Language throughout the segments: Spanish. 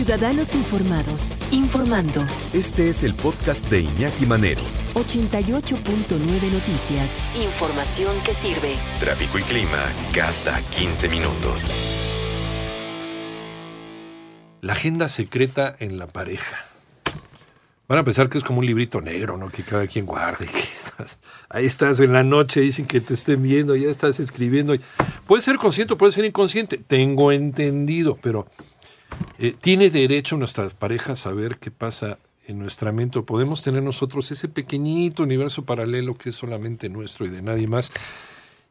Ciudadanos Informados, informando. Este es el podcast de Iñaki Manero. 88.9 Noticias. Información que sirve. Tráfico y clima cada 15 minutos. La agenda secreta en la pareja. Van a pensar que es como un librito negro, ¿no? Que cada quien guarde. Que estás, ahí estás en la noche, dicen que te estén viendo, ya estás escribiendo. Puede ser consciente, puede ser inconsciente. Tengo entendido, pero eh, ¿tiene derecho nuestra pareja a saber qué pasa en nuestra mente? ¿Podemos tener nosotros ese pequeñito universo paralelo que es solamente nuestro y de nadie más?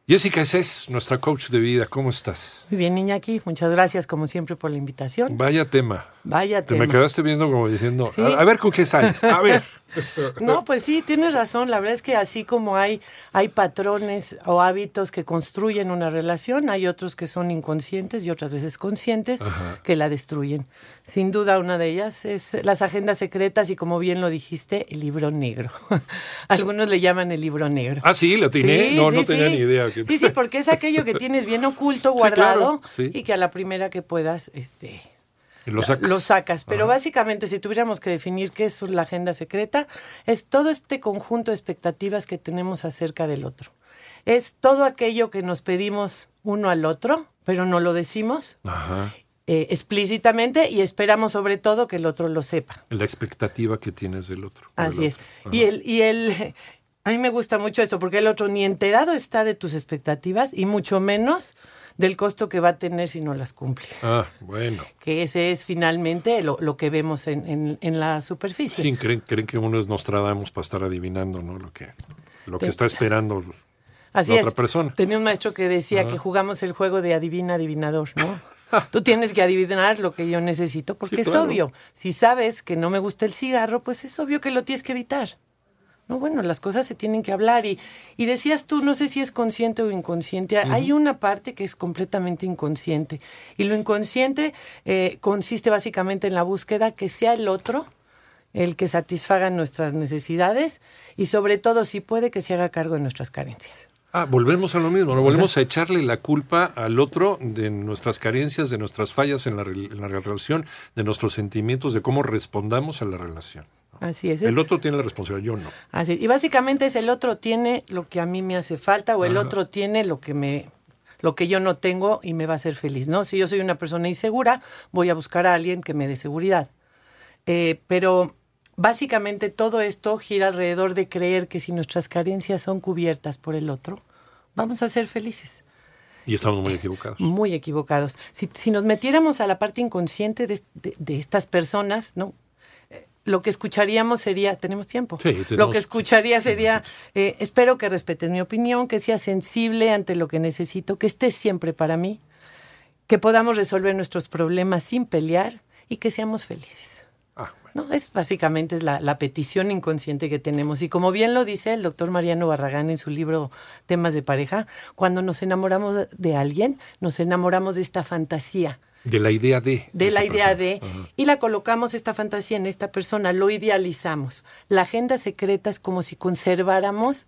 Jessica es nuestra coach de vida. ¿Cómo estás? Muy bien, Iñaki. Muchas gracias, como siempre, por la invitación. Vaya tema. Vaya Te tema. me quedaste viendo como diciendo, Sí. a, a ver con qué sales. A ver. No, pues sí, tienes razón. La verdad es que así como hay, hay patrones o hábitos que construyen una relación, hay otros que son inconscientes y otras veces conscientes que la destruyen. Sin duda, una de ellas es las agendas secretas y, como bien lo dijiste, el libro negro. Algunos le llaman el libro negro. Ah, sí, atiné. Sí, no, sí, no tenía sí. ni idea. que- Sí, sí, porque es aquello que tienes bien oculto, guardado, claro, y que a la primera que puedas, este, Lo sacas. lo sacas. Pero básicamente, si tuviéramos que definir qué es la agenda secreta, es todo este conjunto de expectativas que tenemos acerca del otro. Es todo aquello que nos pedimos uno al otro, pero no lo decimos Ajá. eh, explícitamente y esperamos sobre todo que el otro lo sepa. La expectativa que tienes del otro. Así es. otro. Y el, y el, a mí me gusta mucho esto, porque el otro ni enterado está de tus expectativas y mucho menos del costo que va a tener si no las cumple. Ah, bueno. Que ese es finalmente lo, lo que vemos en, en- en la superficie. Sí, creen, creen que uno es Nostradamus para estar adivinando, ¿no? Lo que, lo que está esperando Así la es. otra persona. Tenía un maestro que decía que jugamos el juego de adivina, adivinador, ¿no? Tú tienes que adivinar lo que yo necesito, porque Sí, es obvio. Si sabes que no me gusta el cigarro, pues es obvio que lo tienes que evitar. No, bueno, las cosas se tienen que hablar. Y, y decías tú, no sé si es consciente o inconsciente, hay una parte que es completamente inconsciente. Y lo inconsciente eh, consiste básicamente en la búsqueda que sea el otro el que satisfaga nuestras necesidades y sobre todo, si puede, que se haga cargo de nuestras carencias. Ah, volvemos a lo mismo, ¿no? Volvemos a echarle la culpa al otro de nuestras carencias, de nuestras fallas en la, re- en la relación, de nuestros sentimientos, de cómo respondamos a la relación. Así es. El es- otro tiene la responsabilidad, yo no. Así, y básicamente es el otro tiene lo que a mí me hace falta o el otro tiene lo que me lo que yo no tengo y me va a hacer feliz, ¿no? Si yo soy una persona insegura, voy a buscar a alguien que me dé seguridad. Eh, pero básicamente todo esto gira alrededor de creer que si nuestras carencias son cubiertas por el otro, vamos a ser felices. Y estamos muy equivocados. Muy equivocados. Si, si nos metiéramos a la parte inconsciente de, de- de estas personas, ¿no? Lo que escucharíamos sería, tenemos tiempo. Sí, Lo tenemos- que escucharía sería, eh, espero que respetes mi opinión, que seas sensible ante lo que necesito, que estés siempre para mí, que podamos resolver nuestros problemas sin pelear y que seamos felices. Ah, bueno. No, es básicamente es la, la petición inconsciente que tenemos. Y como bien lo dice el doctor Mariano Barragán en su libro Temas de pareja, cuando nos enamoramos de alguien, nos enamoramos de esta fantasía, De la idea de. de la idea persona. de, Ajá. y la colocamos esta fantasía en esta persona, lo idealizamos. La agenda secreta es como si conserváramos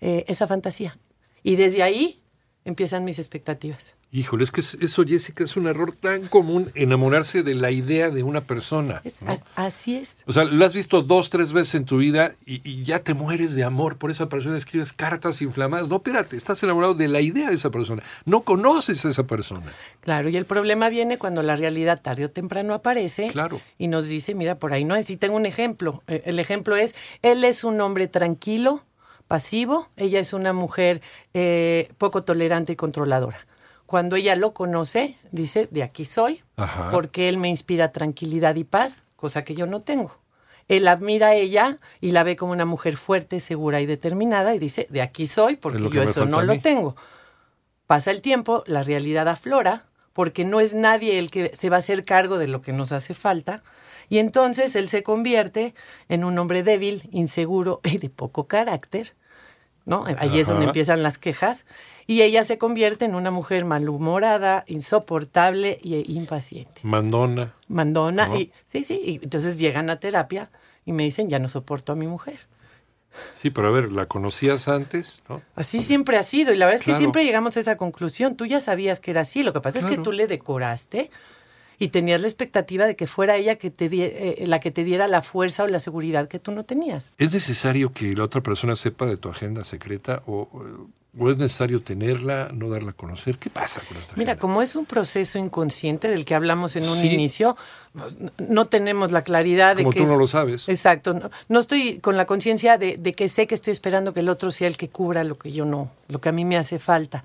eh, esa fantasía. Y desde ahí empiezan mis expectativas. Híjole, es que es- eso, Jessica, es un error tan común, enamorarse de la idea de una persona. Es- ¿no? as- así es. O sea, lo has visto dos, tres veces en tu vida y, y ya te mueres de amor por esa persona, escribes cartas inflamadas. No, espérate, estás enamorado de la idea de esa persona. No conoces a esa persona. Claro, y el problema viene cuando la realidad tarde o temprano aparece Claro. y nos dice, mira, por ahí no es. Y tengo un ejemplo. Eh, El ejemplo es, él es un hombre tranquilo, pasivo, ella es una mujer eh, poco tolerante y controladora. Cuando ella lo conoce, dice, de aquí soy, Ajá. porque él me inspira tranquilidad y paz, cosa que yo no tengo. Él admira a ella y la ve como una mujer fuerte, segura y determinada y dice, de aquí soy, porque yo eso no lo tengo. Pasa el tiempo, la realidad aflora, porque no es nadie el que se va a hacer cargo de lo que nos hace falta, y entonces él se convierte en un hombre débil, inseguro y de poco carácter, ¿no? Ahí es donde empiezan las quejas, y ella se convierte en una mujer malhumorada, insoportable e impaciente. Mandona. Mandona, ¿No? y sí, sí, y entonces llegan a terapia y me dicen, ya no soporto a mi mujer. Sí, pero a ver, ¿la conocías antes? ¿no? Así siempre ha sido, y la verdad es que siempre llegamos a esa conclusión. Tú ya sabías que era así, lo que pasa es que tú le decoraste y tenías la expectativa de que fuera ella que te die- eh, la que te diera la fuerza o la seguridad que tú no tenías. ¿Es necesario que la otra persona sepa de tu agenda secreta o, o es necesario tenerla, no darla a conocer? ¿Qué pasa con esta Mira, agenda? como es un proceso inconsciente del que hablamos en un Sí. inicio, no, no tenemos la claridad de Como que tú es- no lo sabes. Exacto, no, no estoy con la conciencia de, de que sé que estoy esperando que el otro sea el que cubra lo que yo no, lo que a mí me hace falta.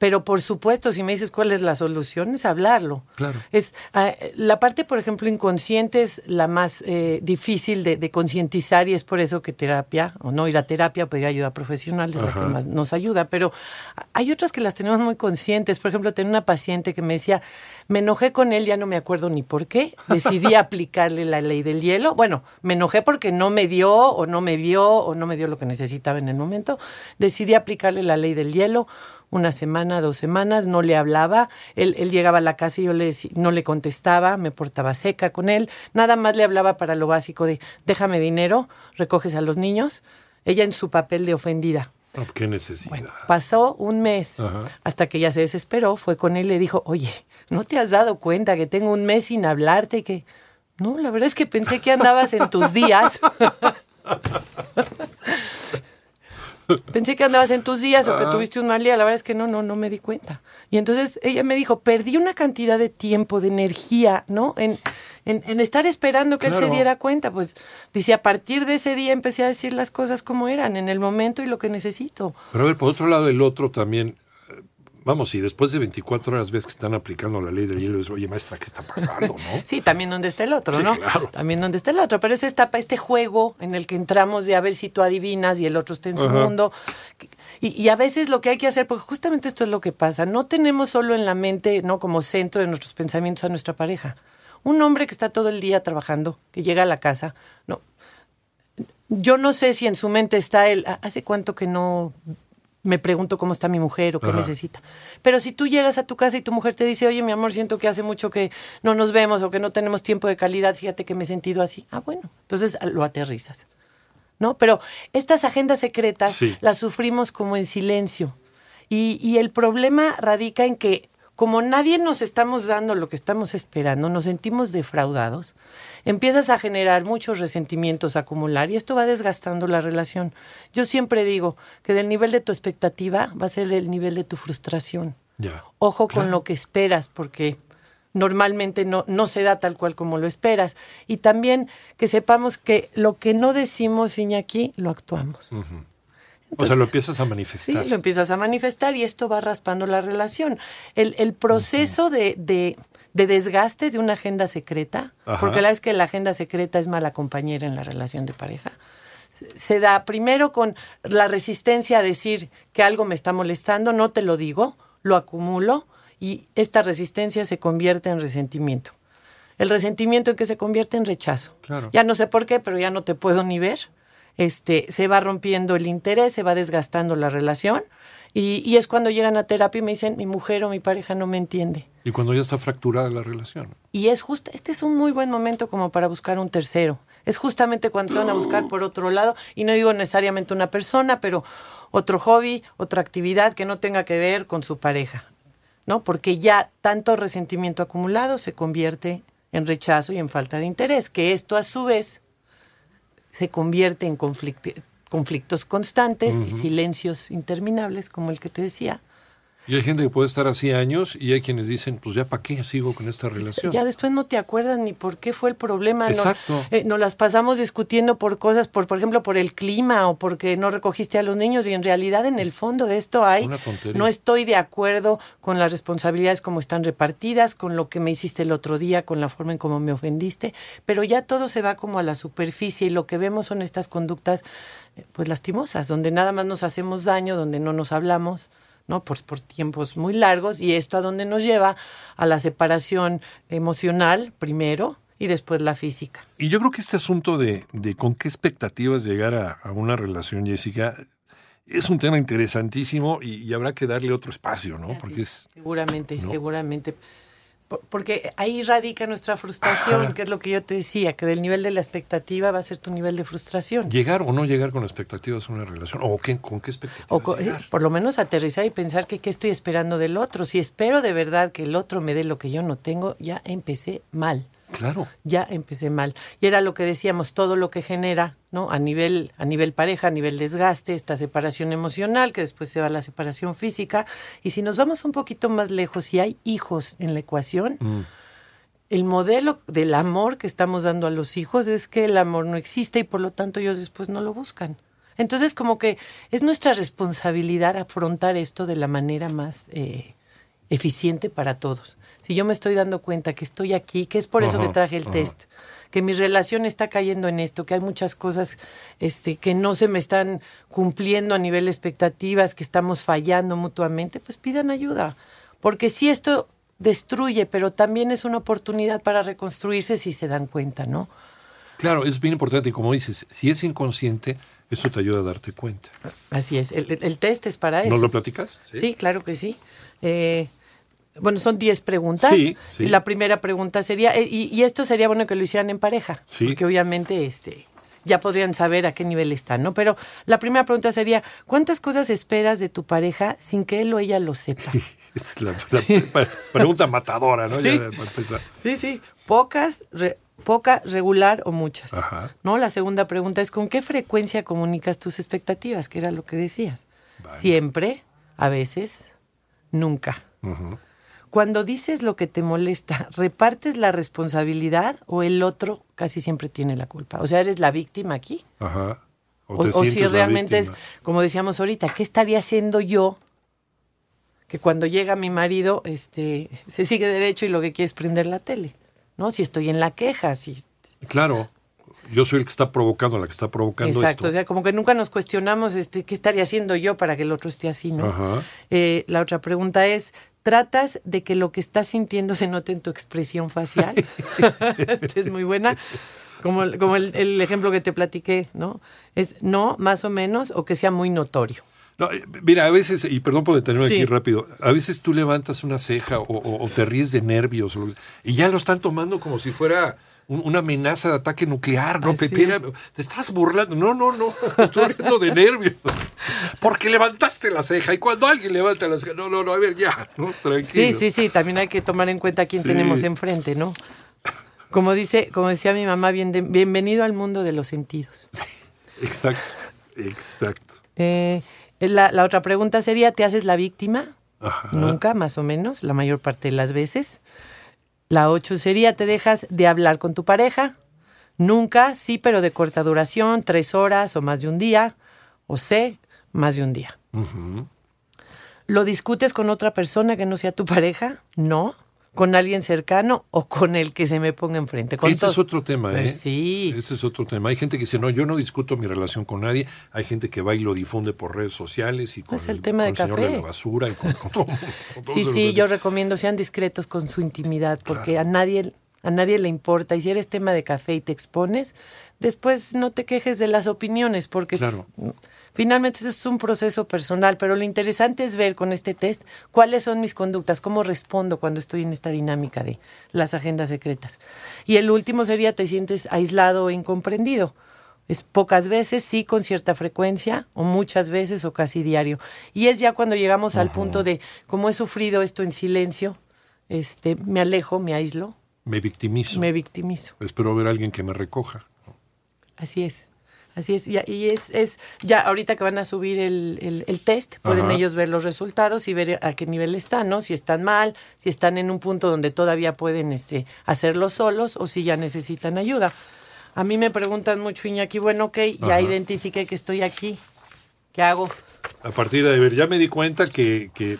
Pero por supuesto, si me dices cuál es la solución, es hablarlo. Claro. Es ah, la parte, por ejemplo, inconsciente es la más eh, difícil de, de concientizar y es por eso que terapia o no ir a terapia, pedir ayuda profesional es la que más nos ayuda. Pero hay otras que las tenemos muy conscientes. Por ejemplo, tenía una paciente que me decía, me enojé con él, ya no me acuerdo ni por qué, decidí aplicarle la ley del hielo. Bueno, me enojé porque no me dio o no me vio o no me dio lo que necesitaba en el momento. Decidí aplicarle la ley del hielo una semana, dos semanas, no le hablaba, él, él llegaba a la casa y yo le decí- no le contestaba, me portaba seca con él, nada más le hablaba para lo básico de déjame dinero, recoges a los niños, ella en su papel de ofendida. No, ¿Qué necesidad? Bueno, pasó un mes Ajá. hasta que ella se desesperó, fue con él y le dijo, oye, ¿no te has dado cuenta que tengo un mes sin hablarte que... No, la verdad es que pensé que andabas en tus días. Pensé que andabas en tus días o que tuviste un mal día. La verdad es que no, no, no me di cuenta. Y entonces ella me dijo, perdí una cantidad de tiempo, de energía, ¿no? En, en, en estar esperando que él se diera cuenta. Pues dice, a partir de ese día empecé a decir las cosas como eran, en el momento y lo que necesito. Pero a ver, por otro lado, el otro también. Vamos, si después de 24 horas ves que están aplicando la ley del hielo, es, oye, maestra, ¿qué está pasando, no? Sí, también donde está el otro, Sí, ¿no? claro. También donde está el otro. Pero es esta, este juego en el que entramos de a ver si tú adivinas y el otro está en su Ajá. mundo. Y, y a veces lo que hay que hacer, porque justamente esto es lo que pasa, no tenemos solo en la mente, ¿no? Como centro de nuestros pensamientos a nuestra pareja. Un hombre que está todo el día trabajando, que llega a la casa, no. Yo no sé si en su mente está él, "Ah, ¿hace cuánto que no me pregunto cómo está mi mujer o qué Ajá. necesita? Pero si tú llegas a tu casa y tu mujer te dice, oye, mi amor, siento que hace mucho que no nos vemos o que no tenemos tiempo de calidad, fíjate que me he sentido así. Ah, bueno, entonces ah, lo aterrizas. ¿No? Pero estas agendas secretas Sí. las sufrimos como en silencio. Y, y el problema radica en que como nadie nos estamos dando lo que estamos esperando, nos sentimos defraudados, empiezas a generar muchos resentimientos, a acumular, y esto va desgastando la relación. Yo siempre digo que del nivel de tu expectativa va a ser el nivel de tu frustración. Ya. Ojo con Claro. lo que esperas, porque normalmente no, no se da tal cual como lo esperas. Y también que sepamos que lo que no decimos, Iñaki, lo actuamos. O sea, lo empiezas a manifestar. Sí, lo empiezas a manifestar y esto va raspando la relación. El, el proceso de, de- de desgaste de una agenda secreta, Ajá. porque la vez que la agenda secreta es mala compañera en la relación de pareja, se- se da primero con la resistencia a decir que algo me está molestando, no te lo digo, lo acumulo y esta resistencia se convierte en resentimiento. El resentimiento en que se convierte en rechazo. Claro. Ya no sé por qué, pero ya no te puedo ni ver. Este, se va rompiendo el interés, se va desgastando la relación y, y es cuando llegan a terapia y me dicen, mi mujer o mi pareja no me entiende. Y cuando ya está fracturada la relación. Y es justo, este es un muy buen momento como para buscar un tercero. Es justamente cuando se van a buscar por otro lado, y no digo necesariamente una persona, pero otro hobby, otra actividad que no tenga que ver con su pareja, ¿no? Porque ya tanto resentimiento acumulado se convierte en rechazo y en falta de interés, que esto a su vez se convierte en conflicti- conflictos constantes y silencios interminables, como el que te decía, Y hay gente que puede estar así años y hay quienes dicen, pues ya para qué sigo con esta relación. Ya después no te acuerdas ni por qué fue el problema. Exacto. eh, nos las pasamos discutiendo por cosas, por, por ejemplo, por el clima o porque no recogiste a los niños y en realidad en el fondo de esto hay, Una tontería. no estoy de acuerdo con las responsabilidades como están repartidas, con lo que me hiciste el otro día, con la forma en cómo me ofendiste, pero ya todo se va como a la superficie y lo que vemos son estas conductas eh, pues lastimosas, donde nada más nos hacemos daño, donde no nos hablamos. ¿No? Por, por tiempos muy largos y esto a donde nos lleva a la separación emocional primero y después la física. Y yo creo que este asunto de, de con qué expectativas llegar a, a una relación, Jessica, es un tema interesantísimo y, y habrá que darle otro espacio, ¿no? Porque es... Seguramente, ¿no? seguramente. Por- Porque ahí radica nuestra frustración, Ajá. que es lo que yo te decía, que del nivel de la expectativa va a ser tu nivel de frustración. Llegar o no llegar con expectativas a una relación. ¿O qué, con qué expectativas eh, llegar? por lo menos aterrizar y pensar que qué estoy esperando del otro. Si espero de verdad que el otro me dé lo que yo no tengo, ya empecé mal. Claro. Ya empecé mal. Y era lo que decíamos, todo lo que genera, ¿no? A nivel, a nivel pareja, a nivel desgaste, esta separación emocional, que después se va a la separación física. Y si nos vamos un poquito más lejos, si hay hijos en la ecuación, Mm. el modelo del amor que estamos dando a los hijos es que el amor no existe y por lo tanto ellos después no lo buscan. Entonces como que es nuestra responsabilidad afrontar esto de la manera más eh, eficiente para todos. Si yo me estoy dando cuenta que estoy aquí, que es por eso que traje el test, que mi relación está cayendo en esto, que hay muchas cosas este, que no se me están cumpliendo a nivel de expectativas, que estamos fallando mutuamente, pues pidan ayuda. Porque si esto destruye, pero también es una oportunidad para reconstruirse si se dan cuenta, ¿no? Claro, es bien importante. Y como dices, si es inconsciente, eso te ayuda a darte cuenta. Así es, el, el- el test es para eso. ¿No lo platicas? Sí, claro que sí. Eh, bueno, son 10 preguntas. Sí, sí. Y la primera pregunta sería, eh, y, y esto sería bueno que lo hicieran en pareja, Sí. porque obviamente este, ya podrían saber a qué nivel están, ¿no? Pero la primera pregunta sería, ¿cuántas cosas esperas de tu pareja sin que él o ella lo sepa? Es la, la pre- pregunta matadora, ¿no? Sí. Ya. Sí, sí. Pocas, re- poca, regular o muchas. Ajá. ¿No? La segunda pregunta es ¿con qué frecuencia comunicas tus expectativas? Que era lo que decías. Vale. Siempre, a veces, nunca. Ujú. Cuando dices lo que te molesta, ¿repartes la responsabilidad o el otro casi siempre tiene la culpa? O sea, ¿eres la víctima aquí? Ajá. O, si realmente es, como decíamos ahorita, ¿qué estaría haciendo yo? Que cuando llega mi marido, este, se sigue derecho y lo que quiere es prender la tele. ¿No? Si estoy en la queja, si. Claro. Yo soy el que está provocando, la que está provocando Exacto. O sea, como que nunca nos cuestionamos este, qué estaría haciendo yo para que el otro esté así, ¿no? Ajá. Eh, la otra pregunta es, ¿tratas de que lo que estás sintiendo se note en tu expresión facial? Esta es muy buena. Como, el- como el, el ejemplo que te platiqué, ¿no? Es no, más o menos, o que sea muy notorio. No, eh, mira, a veces, y perdón por detenerme Sí. aquí rápido, a veces tú levantas una ceja o, o- o te ríes de nervios y ya lo están tomando como si fuera una amenaza de ataque nuclear, ¿no? Pepera, es. te estás burlando. No, no, no, estoy riendo de nervios. Porque levantaste la ceja y cuando alguien levanta la ceja, no, no, no, a ver, ya, ¿no? Tranquilo. Sí, sí, sí, también hay que tomar en cuenta quién Sí. tenemos enfrente, ¿no? Como dice, como decía mi mamá, bien de- bienvenido al mundo de los sentidos. Exacto, exacto. Eh, la, la otra pregunta sería, ¿te haces la víctima? Ajá. Nunca, más o menos, la mayor parte de las veces. La ocho sería, ¿te dejas de hablar con tu pareja? Nunca, sí, pero de corta duración, tres horas o más de un día. O C, más de un día. ¿Lo discutes con otra persona que no sea tu pareja? No. ¿Con alguien cercano o con el que se me ponga enfrente? Con Ese es otro tema, ¿eh? Pues sí. Ese es otro tema. Hay gente que dice, no, yo no discuto mi relación con nadie. Hay gente que va y lo difunde por redes sociales y con Pues el tema de con señor de la basura y con, con todo. con Sí, sí, yo recomiendo sean discretos con su intimidad porque a nadie a nadie le importa y si eres tema de café y te expones, después no te quejes de las opiniones porque Claro. Finalmente eso es un proceso personal, pero lo interesante es ver con este test cuáles son mis conductas, cómo respondo cuando estoy en esta dinámica de las agendas secretas. Y el último sería te sientes aislado e incomprendido. Es pocas veces, sí, con cierta frecuencia, o muchas veces, o casi diario. Y es ya cuando llegamos al punto de, como he sufrido esto en silencio, este, me alejo, me aíslo, Me victimizo. me victimizo. Espero ver a alguien que me recoja. Así es. Así es. Y, y es, es, ya ahorita que van a subir el, el- el test, pueden Ajá. ellos ver los resultados y ver a qué nivel están, ¿no? Si están mal, si están en un punto donde todavía pueden este, hacerlo solos o si ya necesitan ayuda. A mí me preguntan mucho, Iñaki, bueno, ok, ya Ajá. identifiqué que estoy aquí. ¿Qué hago? A partir de ver, ya me di cuenta que, que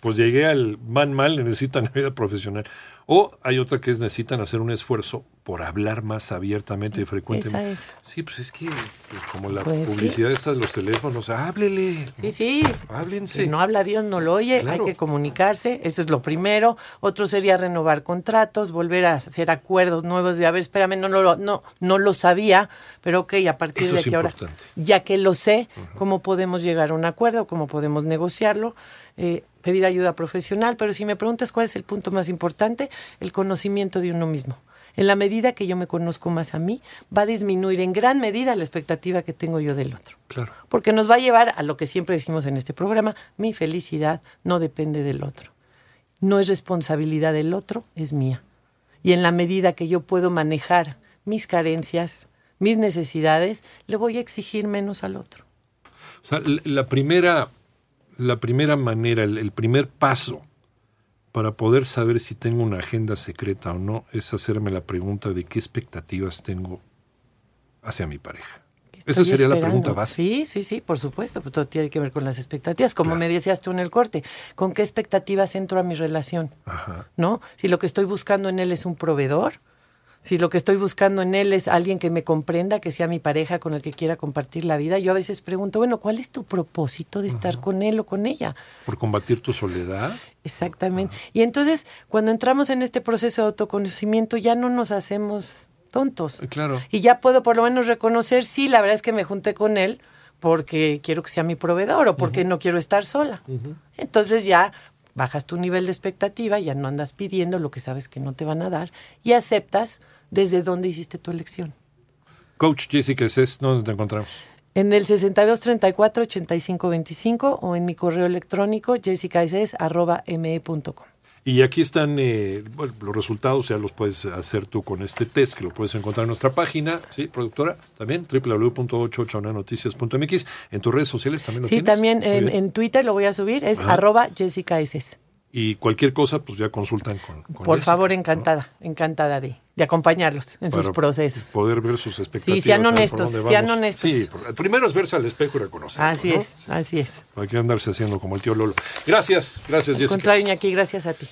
pues llegué al man mal, necesitan ayuda profesional. O hay otra que es necesitan hacer un esfuerzo por hablar más abiertamente y frecuentemente. Esa es. Sí, pues es que pues, como la Pues sí. publicidad esta de los teléfonos, háblele. Sí, sí. Háblense. Si no habla Dios, no lo oye, Claro. hay que comunicarse, eso es lo primero. Otro sería renovar contratos, volver a hacer acuerdos nuevos de, a ver, espérame, no, no, lo- no, no lo sabía, pero ok, a partir Eso de aquí ahora, ya que lo sé, cómo podemos llegar a un acuerdo, cómo podemos negociarlo. eh, pedir ayuda profesional, pero si me preguntas cuál es el punto más importante, el conocimiento de uno mismo. En la medida que yo me conozco más a mí, va a disminuir en gran medida la expectativa que tengo yo del otro. Claro. Porque nos va a llevar a lo que siempre decimos en este programa, mi felicidad no depende del otro. No es responsabilidad del otro, es mía. Y en la medida que yo puedo manejar mis carencias, mis necesidades, le voy a exigir menos al otro. O sea, la primera, la primera manera, el, el primer paso para poder saber si tengo una agenda secreta o no es hacerme la pregunta de qué expectativas tengo hacia mi pareja. Esa sería la pregunta básica. Sí, sí, sí, por supuesto. pues todo tiene que ver con las expectativas. Como Claro. me decías tú en el corte, ¿con qué expectativas entro a mi relación? Ajá. ¿No? Si lo que estoy buscando en él es un proveedor, si lo que estoy buscando en él es alguien que me comprenda, que sea mi pareja con el que quiera compartir la vida, yo a veces pregunto, bueno, ¿cuál es tu propósito de estar con él o con ella? Por combatir tu soledad. Exactamente. Y entonces, cuando entramos en este proceso de autoconocimiento, ya no nos hacemos tontos. Eh, Claro. Y ya puedo por lo menos reconocer, sí, la verdad es que me junté con él porque quiero que sea mi proveedor o porque no quiero estar sola. Entonces ya bajas tu nivel de expectativa, ya no andas pidiendo lo que sabes que no te van a dar y aceptas desde dónde hiciste tu elección. Coach Jessica es ¿dónde te encontramos? En el 62 34 85 25 o en mi correo electrónico jessicaeses.me.com. Y aquí están eh, bueno, los resultados, ya los puedes hacer tú con este test, que lo puedes encontrar en nuestra página, ¿sí, productora? También, www.889noticias.mx. En tus redes sociales también lo Sí, tienes. también Muy en, Twitter lo voy a subir, es Ajá. arroba jessicaeses. Y cualquier cosa, pues ya consultan con, con Por favor, ¿no? encantada, encantada de, de acompañarlos en sus Para procesos. Poder ver sus expectativas. sean saber por honestos, sean honestos. Sí, primero es verse al espejo y reconocer. Así es, así es. Hay que andarse haciendo como el tío Lolo. Gracias, gracias, Al Jessica. contrario, Iñaki, gracias a ti.